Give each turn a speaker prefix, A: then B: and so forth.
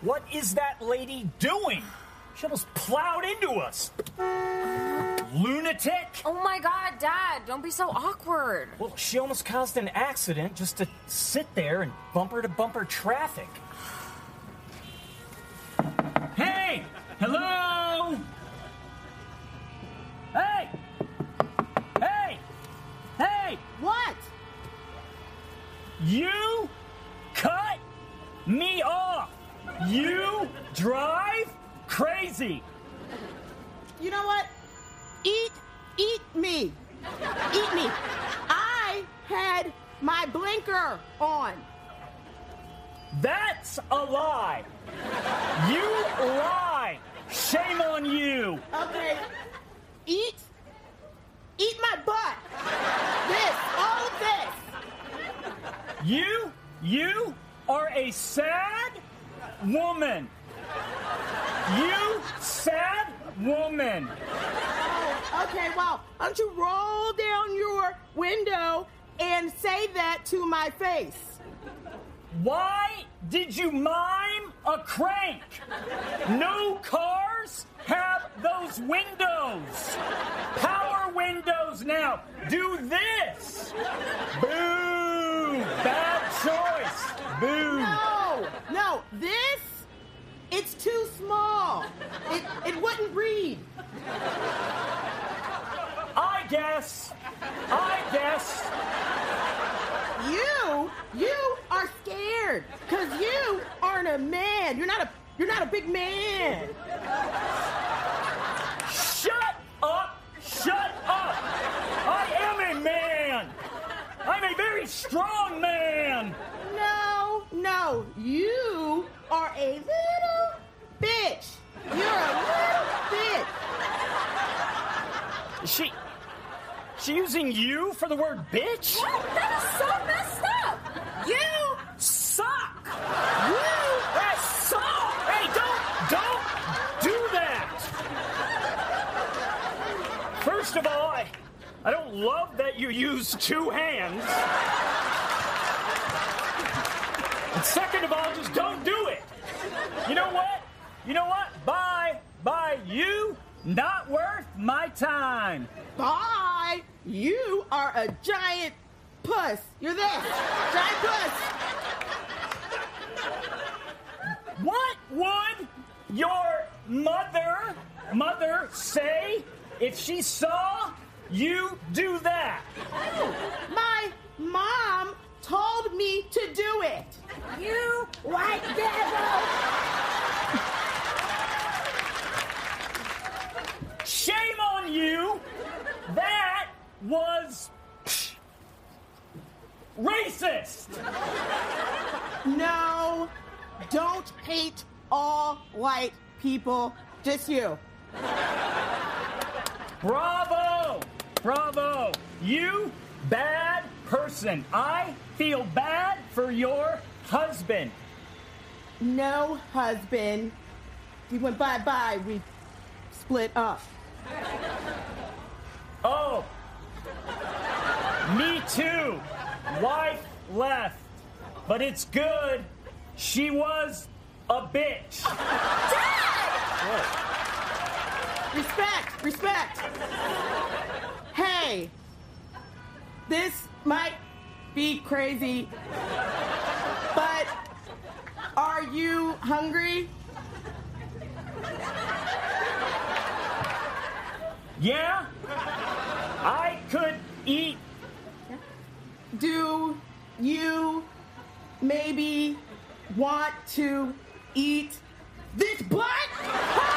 A: What is that lady doing? She almost plowed into us. Lunatic!
B: Oh my god, Dad, don't be so awkward.
A: Well, she almost caused an accident just to sit there in bumper to bumper traffic. Hey! Hello! Hey! Hey! Hey!
C: What?
A: You cut me off! You drive crazy!
C: You know what? Eat, eat me. Eat me. I had my blinker on.
A: That's a lie! You lie! Shame on you!
C: Okay. Eat, eat my butt. This, all of this.
A: You, you are a sad woman. You sad woman.
C: Okay, well, why don't you roll down your window and say that to my face?
A: Why did you mime a crank? No cars have those windows. Power windows now. Do this. Boo! Bad choice. Boo!
C: No, no, this, it's too small. It, it wouldn't read.
A: I guess. I guess.
C: You, you are scared because you aren't a man. You're not a, you're not a big man.
A: Shut up! Shut up! I am a man! I'm a very strong man!
C: No, no, you are a little bitch. You're a little bitch.
A: She. Using you for the word bitch?
B: What? That is so messed up.
A: You suck! You that suck! Hey, don't don't do that! First of all, I I don't love that you use two hands. And second of all, just don't do it. You know what? You know what? Bye. Bye. You not worth my time.
C: Bye. You are a giant puss. You're this giant puss.
A: What would your mother mother say if she saw you do that?
C: Oh, my mom told me to do it. You white devil.
A: Shame on you! That was racist!
C: No, don't hate all white people. Just you.
A: Bravo! Bravo! You bad person. I feel bad for your husband.
C: No husband. He went bye bye. We split up.
A: Oh. Me too. Wife left. But it's good. She was a bitch. Dad.
C: Respect, respect. Hey, this might be crazy, but are you hungry?
A: Yeah? I eat
C: Do you maybe want to eat this butt?